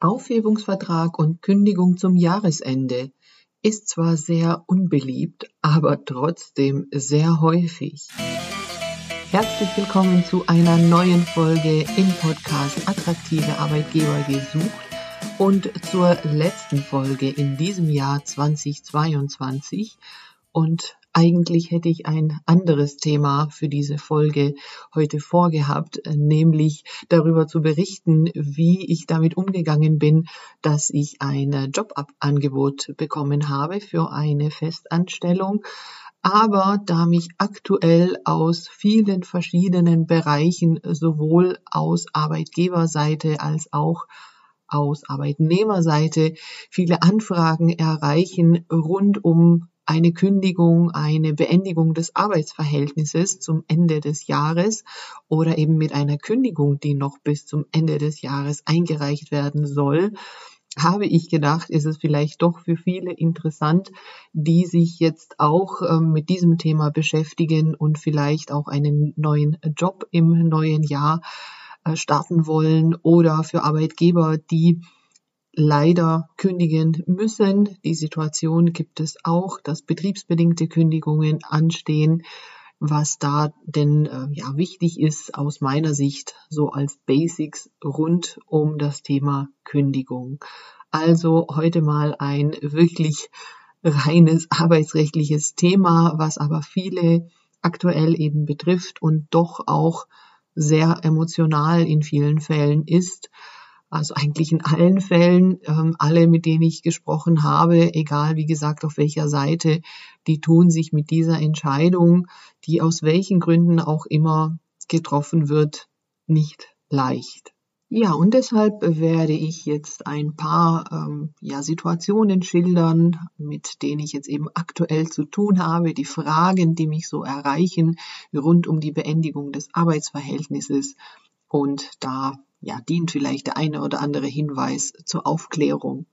Aufhebungsvertrag und Kündigung zum Jahresende ist zwar sehr unbeliebt, aber trotzdem sehr häufig. Herzlich willkommen zu einer neuen Folge im Podcast Attraktive Arbeitgeber gesucht und zur letzten Folge in diesem Jahr 2022. Und eigentlich hätte ich ein anderes Thema für diese Folge heute vorgehabt, nämlich darüber zu berichten, wie ich damit umgegangen bin, dass ich ein Jobangebot bekommen habe für eine Festanstellung. Aber da mich aktuell aus vielen verschiedenen Bereichen sowohl aus Arbeitgeberseite als auch aus Arbeitnehmerseite viele Anfragen erreichen rund um eine Kündigung, eine Beendigung des Arbeitsverhältnisses zum Ende des Jahres oder eben mit einer Kündigung, die noch bis zum Ende des Jahres eingereicht werden soll, habe ich gedacht, ist es vielleicht doch für viele interessant, die sich jetzt auch ähm, mit diesem Thema beschäftigen und vielleicht auch einen neuen Job im neuen Jahr äh, starten wollen oder für Arbeitgeber, die leider kündigen müssen. Die Situation gibt es auch, dass betriebsbedingte Kündigungen anstehen. Was da denn äh, ja wichtig ist aus meiner Sicht so als Basics rund um das Thema Kündigung. Also heute mal ein wirklich reines arbeitsrechtliches Thema, was aber viele aktuell eben betrifft und doch auch sehr emotional in vielen Fällen ist also eigentlich in allen Fällen, ähm, alle, mit denen ich gesprochen habe, egal wie gesagt auf welcher Seite, die tun sich mit dieser Entscheidung, die aus welchen Gründen auch immer getroffen wird, nicht leicht. Ja, und deshalb werde ich jetzt ein paar ähm, ja, Situationen schildern, mit denen ich jetzt eben aktuell zu tun habe, die Fragen, die mich so erreichen rund um die Beendigung des Arbeitsverhältnisses. Und da ja, dient vielleicht der eine oder andere Hinweis zur Aufklärung.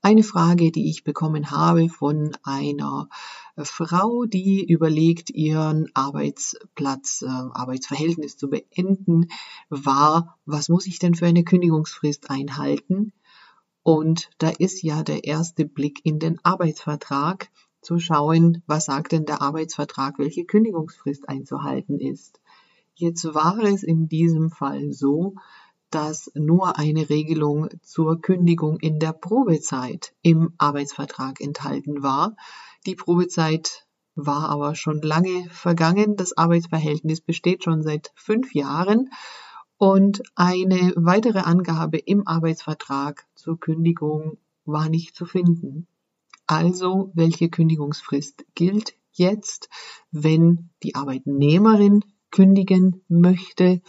Eine Frage, die ich bekommen habe von einer Frau, die überlegt, ihren Arbeitsplatz, äh, Arbeitsverhältnis zu beenden, war, was muss ich denn für eine Kündigungsfrist einhalten? Und da ist ja der erste Blick in den Arbeitsvertrag zu schauen, was sagt denn der Arbeitsvertrag, welche Kündigungsfrist einzuhalten ist. Jetzt war es in diesem Fall so, dass nur eine Regelung zur Kündigung in der Probezeit im Arbeitsvertrag enthalten war. Die Probezeit war aber schon lange vergangen. Das Arbeitsverhältnis besteht schon seit fünf Jahren und eine weitere Angabe im Arbeitsvertrag zur Kündigung war nicht zu finden. Also, welche Kündigungsfrist gilt jetzt, wenn die Arbeitnehmerin kündigen möchte.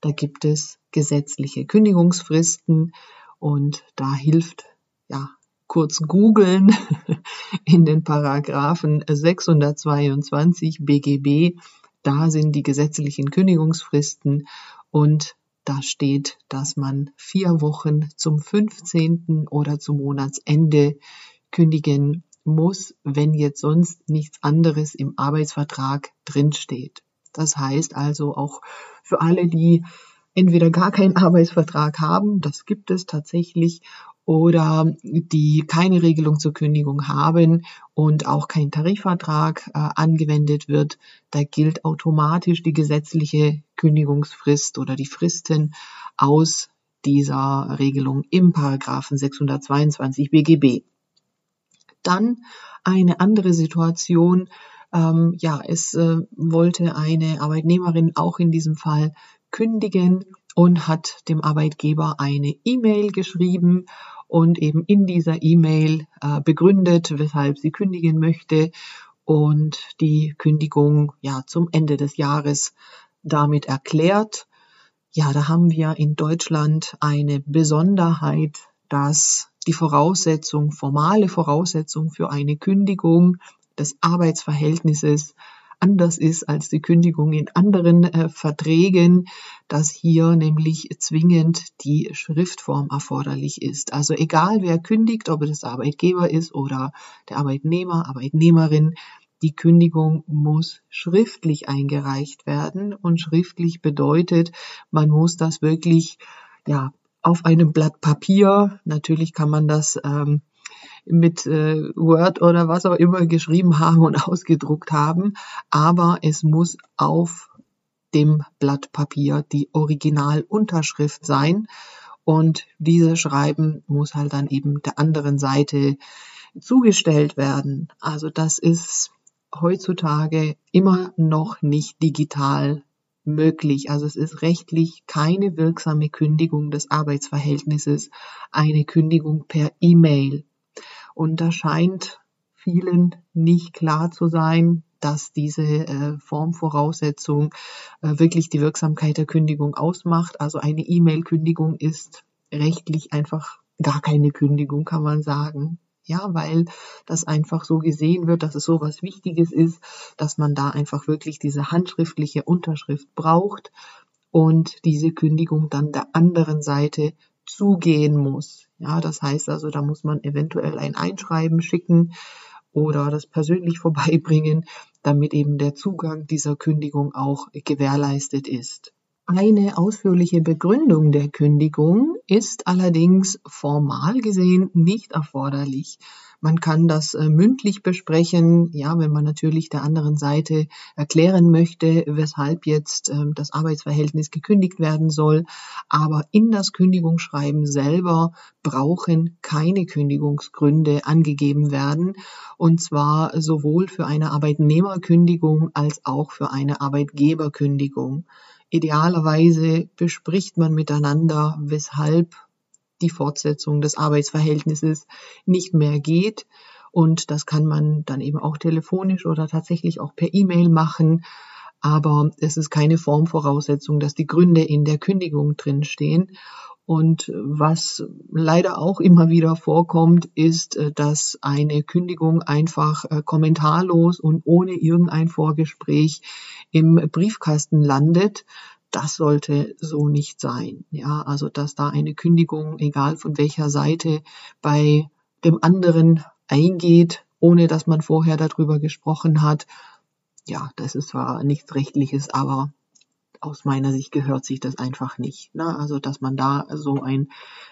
Da gibt es gesetzliche Kündigungsfristen und da hilft ja kurz googeln in den Paragraphen 622 BGB. Da sind die gesetzlichen Kündigungsfristen und da steht, dass man vier Wochen zum 15. oder zum Monatsende kündigen muss, wenn jetzt sonst nichts anderes im Arbeitsvertrag drinsteht. Das heißt also auch für alle, die entweder gar keinen Arbeitsvertrag haben, das gibt es tatsächlich, oder die keine Regelung zur Kündigung haben und auch kein Tarifvertrag äh, angewendet wird, da gilt automatisch die gesetzliche Kündigungsfrist oder die Fristen aus dieser Regelung im Paragraphen 622 BGB. Dann eine andere Situation, ähm, ja, es äh, wollte eine Arbeitnehmerin auch in diesem Fall kündigen und hat dem Arbeitgeber eine E-Mail geschrieben und eben in dieser E-Mail äh, begründet, weshalb sie kündigen möchte und die Kündigung ja zum Ende des Jahres damit erklärt. Ja, da haben wir in Deutschland eine Besonderheit, dass die Voraussetzung, formale Voraussetzung für eine Kündigung des Arbeitsverhältnisses anders ist als die Kündigung in anderen äh, Verträgen, dass hier nämlich zwingend die Schriftform erforderlich ist. Also egal wer kündigt, ob es der Arbeitgeber ist oder der Arbeitnehmer, Arbeitnehmerin, die Kündigung muss schriftlich eingereicht werden und schriftlich bedeutet, man muss das wirklich ja auf einem Blatt Papier. Natürlich kann man das ähm, mit äh, Word oder was auch immer geschrieben haben und ausgedruckt haben, aber es muss auf dem Blatt Papier die Originalunterschrift sein und diese Schreiben muss halt dann eben der anderen Seite zugestellt werden. Also das ist heutzutage immer noch nicht digital möglich. Also es ist rechtlich keine wirksame Kündigung des Arbeitsverhältnisses, eine Kündigung per E-Mail. Und da scheint vielen nicht klar zu sein, dass diese äh, Formvoraussetzung äh, wirklich die Wirksamkeit der Kündigung ausmacht. Also eine E-Mail-Kündigung ist rechtlich einfach gar keine Kündigung, kann man sagen. Ja, weil das einfach so gesehen wird, dass es so was Wichtiges ist, dass man da einfach wirklich diese handschriftliche Unterschrift braucht und diese Kündigung dann der anderen Seite zugehen muss. Ja, das heißt also, da muss man eventuell ein Einschreiben schicken oder das persönlich vorbeibringen, damit eben der Zugang dieser Kündigung auch gewährleistet ist. Eine ausführliche Begründung der Kündigung ist allerdings formal gesehen nicht erforderlich. Man kann das äh, mündlich besprechen, ja, wenn man natürlich der anderen Seite erklären möchte, weshalb jetzt äh, das Arbeitsverhältnis gekündigt werden soll. Aber in das Kündigungsschreiben selber brauchen keine Kündigungsgründe angegeben werden. Und zwar sowohl für eine Arbeitnehmerkündigung als auch für eine Arbeitgeberkündigung. Idealerweise bespricht man miteinander, weshalb die Fortsetzung des Arbeitsverhältnisses nicht mehr geht. Und das kann man dann eben auch telefonisch oder tatsächlich auch per E-Mail machen. Aber es ist keine Formvoraussetzung, dass die Gründe in der Kündigung drinstehen. Und was leider auch immer wieder vorkommt, ist, äh, dass eine Kündigung einfach äh, kommentarlos und ohne irgendein Vorgespräch im Briefkasten landet. Das sollte so nicht sein. Ja, also dass da eine Kündigung, egal von welcher Seite, bei dem anderen eingeht, ohne dass man vorher darüber gesprochen hat. Ja, das ist zwar nichts Rechtliches, aber aus meiner Sicht gehört sich das einfach nicht. Ne? Also dass man da so ein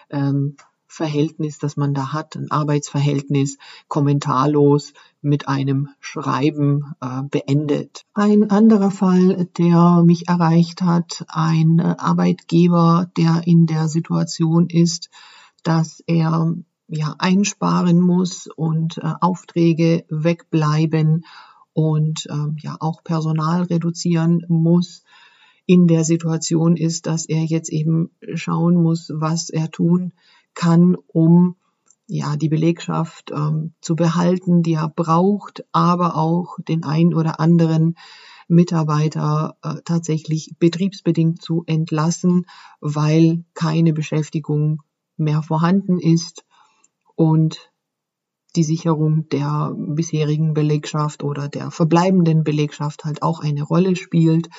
ähm, Verhältnis, das man da hat, ein Arbeitsverhältnis, kommentarlos mit einem Schreiben äh, beendet. Ein anderer Fall, der mich erreicht hat, ein äh, Arbeitgeber, der in der Situation ist, dass er ja einsparen muss und äh, Aufträge wegbleiben und äh, ja auch Personal reduzieren muss in der Situation ist, dass er jetzt eben schauen muss, was er tun kann, um ja die Belegschaft ähm, zu behalten, die er braucht, aber auch den ein oder anderen Mitarbeiter äh, tatsächlich betriebsbedingt zu entlassen, weil keine Beschäftigung mehr vorhanden ist und die Sicherung der bisherigen Belegschaft oder der verbleibenden Belegschaft halt auch eine Rolle spielt.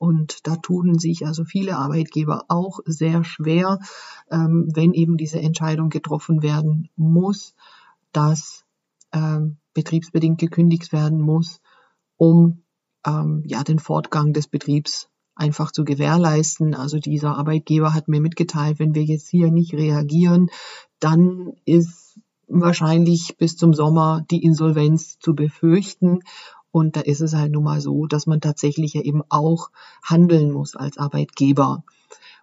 Und da tun sich also viele Arbeitgeber auch sehr schwer, ähm, wenn eben diese Entscheidung getroffen werden muss, dass ähm, betriebsbedingt gekündigt werden muss, um ähm, ja den Fortgang des Betriebs einfach zu gewährleisten. Also dieser Arbeitgeber hat mir mitgeteilt, wenn wir jetzt hier nicht reagieren, dann ist wahrscheinlich bis zum Sommer die Insolvenz zu befürchten. Und da ist es halt nun mal so, dass man tatsächlich ja eben auch handeln muss als Arbeitgeber.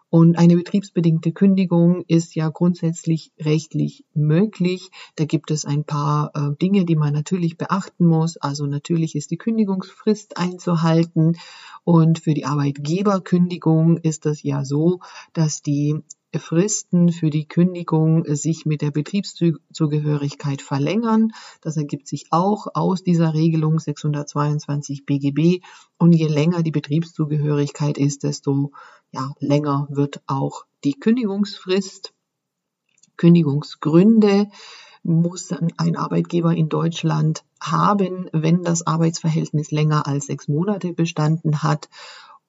Und eine betriebsbedingte Kündigung ist ja grundsätzlich rechtlich möglich. Da gibt es ein paar äh, Dinge, die man natürlich beachten muss. Also natürlich ist die Kündigungsfrist einzuhalten. Und für die Arbeitgeberkündigung ist es ja so, dass die Fristen für die Kündigung sich mit der Betriebszugehörigkeit verlängern. Das ergibt sich auch aus dieser Regelung 622 BGB. Und je länger die Betriebszugehörigkeit ist, desto ja, länger wird auch die Kündigungsfrist. Kündigungsgründe muss ein Arbeitgeber in Deutschland haben, wenn das Arbeitsverhältnis länger als sechs Monate bestanden hat.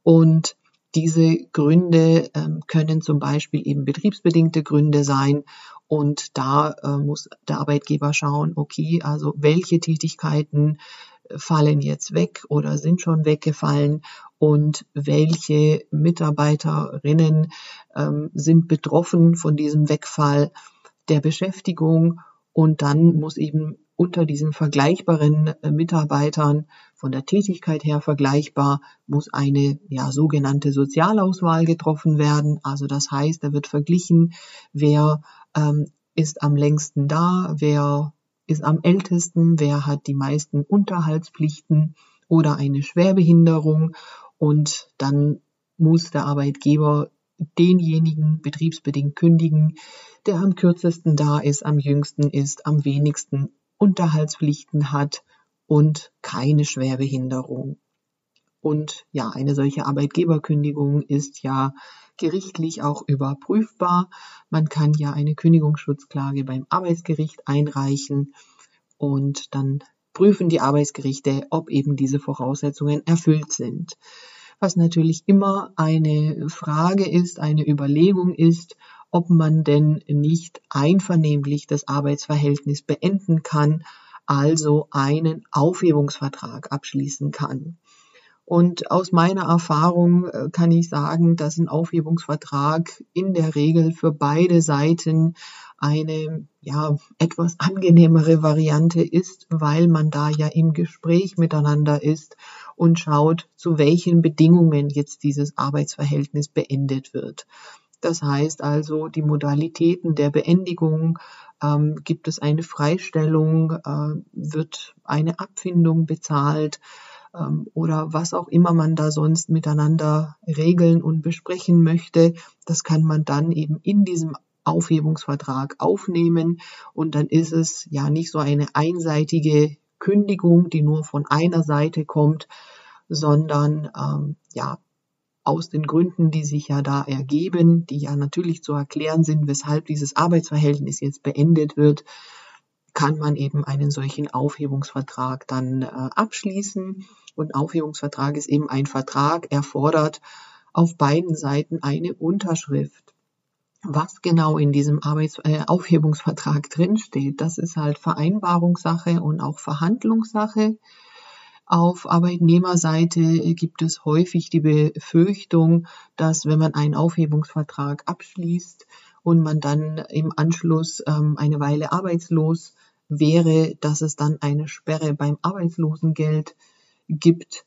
Und diese Gründe ähm, können zum Beispiel eben betriebsbedingte Gründe sein. Und da äh, muss der Arbeitgeber schauen, okay, also welche Tätigkeiten äh, fallen jetzt weg oder sind schon weggefallen und welche Mitarbeiterinnen ähm, sind betroffen von diesem Wegfall der Beschäftigung und dann muss eben unter diesen vergleichbaren äh, Mitarbeitern von der Tätigkeit her vergleichbar, muss eine ja, sogenannte Sozialauswahl getroffen werden. Also das heißt, da wird verglichen, wer ähm, ist am längsten da, wer ist am ältesten, wer hat die meisten Unterhaltspflichten oder eine Schwerbehinderung und dann muss der Arbeitgeber denjenigen betriebsbedingt kündigen, der am kürzesten da ist, am jüngsten ist, am wenigsten Unterhaltspflichten hat und keine Schwerbehinderung. Und ja, eine solche Arbeitgeberkündigung ist ja gerichtlich auch überprüfbar. Man kann ja eine Kündigungsschutzklage beim Arbeitsgericht einreichen und dann prüfen die Arbeitsgerichte, ob eben diese Voraussetzungen erfüllt sind. Was natürlich immer eine Frage ist, eine Überlegung ist, ob man denn nicht einvernehmlich das Arbeitsverhältnis beenden kann, also einen Aufhebungsvertrag abschließen kann. Und aus meiner Erfahrung äh, kann ich sagen, dass ein Aufhebungsvertrag in der Regel für beide Seiten eine ja etwas angenehmere Variante ist, weil man da ja im Gespräch miteinander ist und schaut, zu welchen Bedingungen jetzt dieses Arbeitsverhältnis beendet wird. Das heißt also, die Modalitäten der Beendigung, ähm, gibt es eine Freistellung, äh, wird eine Abfindung bezahlt ähm, oder was auch immer man da sonst miteinander regeln und besprechen möchte. Das kann man dann eben in diesem Aufhebungsvertrag aufnehmen und dann ist es ja nicht so eine einseitige Kündigung, die nur von einer Seite kommt, sondern ähm, ja aus den Gründen, die sich ja da ergeben, die ja natürlich zu erklären sind, weshalb dieses Arbeitsverhältnis jetzt beendet wird, kann man eben einen solchen Aufhebungsvertrag dann äh, abschließen. Und Aufhebungsvertrag ist eben ein Vertrag, erfordert auf beiden Seiten eine Unterschrift. Was genau in diesem Arbeits äh, Aufhebungsvertrag drinsteht, das ist halt Vereinbarungssache und auch Verhandlungssache. Auf Arbeitnehmerseite gibt es häufig die Befürchtung, dass wenn man einen Aufhebungsvertrag abschließt und man dann im Anschluss ähm, eine Weile arbeitslos wäre, dass es dann eine Sperre beim Arbeitslosengeld gibt.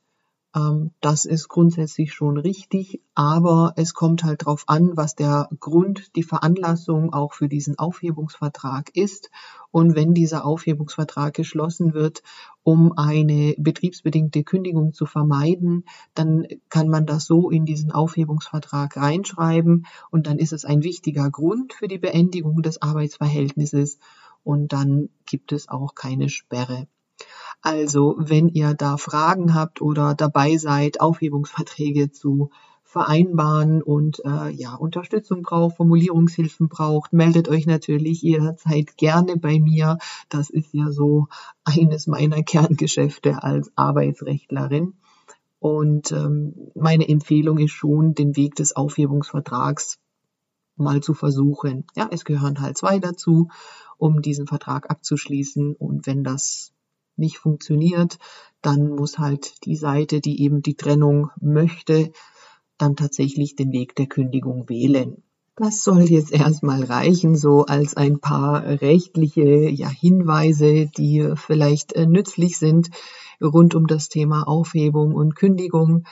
Ähm, das ist grundsätzlich schon richtig, aber es kommt halt darauf an, was der Grund, die Veranlassung auch für diesen Aufhebungsvertrag ist. Und wenn dieser Aufhebungsvertrag geschlossen wird, um eine betriebsbedingte Kündigung zu vermeiden, dann kann man das so in diesen Aufhebungsvertrag reinschreiben und dann ist es ein wichtiger Grund für die Beendigung des Arbeitsverhältnisses und dann gibt es auch keine Sperre. Also, wenn ihr da Fragen habt oder dabei seid, Aufhebungsverträge zu vereinbaren und äh, ja, Unterstützung braucht, Formulierungshilfen braucht, meldet euch natürlich jederzeit gerne bei mir. Das ist ja so eines meiner Kerngeschäfte als Arbeitsrechtlerin. Und ähm, meine Empfehlung ist schon, den Weg des Aufhebungsvertrags mal zu versuchen. Ja, es gehören halt zwei dazu, um diesen Vertrag abzuschließen. Und wenn das nicht funktioniert, dann muss halt die Seite, die eben die Trennung möchte, dann tatsächlich den Weg der Kündigung wählen. Das soll jetzt erstmal reichen, so als ein paar rechtliche ja, Hinweise, die vielleicht äh, nützlich sind rund um das Thema Aufhebung und Kündigung.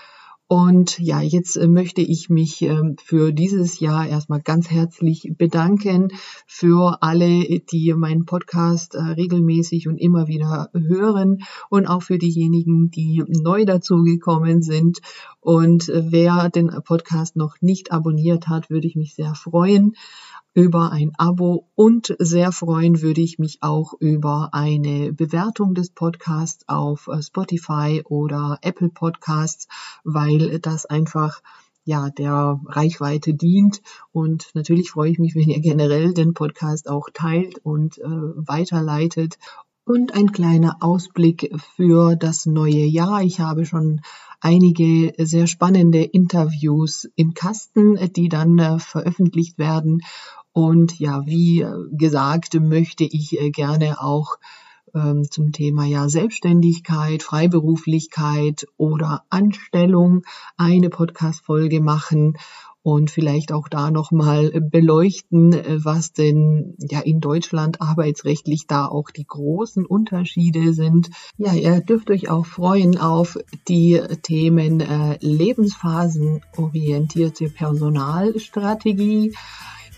Und ja, jetzt äh, möchte ich mich ähm, für dieses Jahr erstmal ganz herzlich bedanken für alle, die meinen Podcast äh, regelmäßig und immer wieder hören und auch für diejenigen, die neu dazugekommen sind. Und äh, wer den Podcast noch nicht abonniert hat, würde ich mich sehr freuen über ein Abo und sehr freuen würde ich mich auch über eine Bewertung des Podcasts auf äh, Spotify oder Apple Podcasts, weil das einfach ja, der Reichweite dient. Und natürlich freue ich mich, wenn ihr generell den Podcast auch teilt und äh, weiterleitet. Und ein kleiner Ausblick für das neue Jahr. Ich habe schon einige sehr spannende Interviews im Kasten, die dann äh, veröffentlicht werden. Und ja, wie gesagt, möchte ich äh, gerne auch ähm, zum Thema ja Selbstständigkeit, Freiberuflichkeit oder Anstellung eine Podcast-Folge machen und vielleicht auch da nochmal beleuchten, was denn ja in Deutschland arbeitsrechtlich da auch die großen Unterschiede sind. Ja, ihr dürft euch auch freuen auf die Themen äh, lebensphasenorientierte Personalstrategie,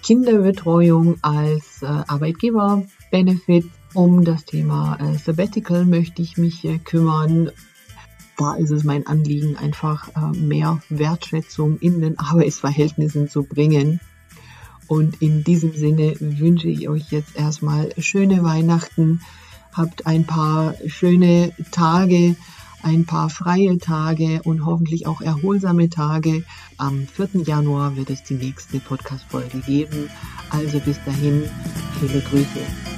Kinderbetreuung als äh, Arbeitgeber-Benefit. Um das Thema äh, Sabbatical möchte ich mich äh, kümmern da ist es mein Anliegen, einfach äh, mehr Wertschätzung in den Arbeitsverhältnissen zu bringen. Und in diesem Sinne wünsche ich euch jetzt erstmal schöne Weihnachten, habt ein paar schöne Tage, ein paar freie Tage und hoffentlich auch erholsame Tage. Am 4. Januar wird es die nächste Podcast-Folge geben. Also bis dahin, viele Grüße.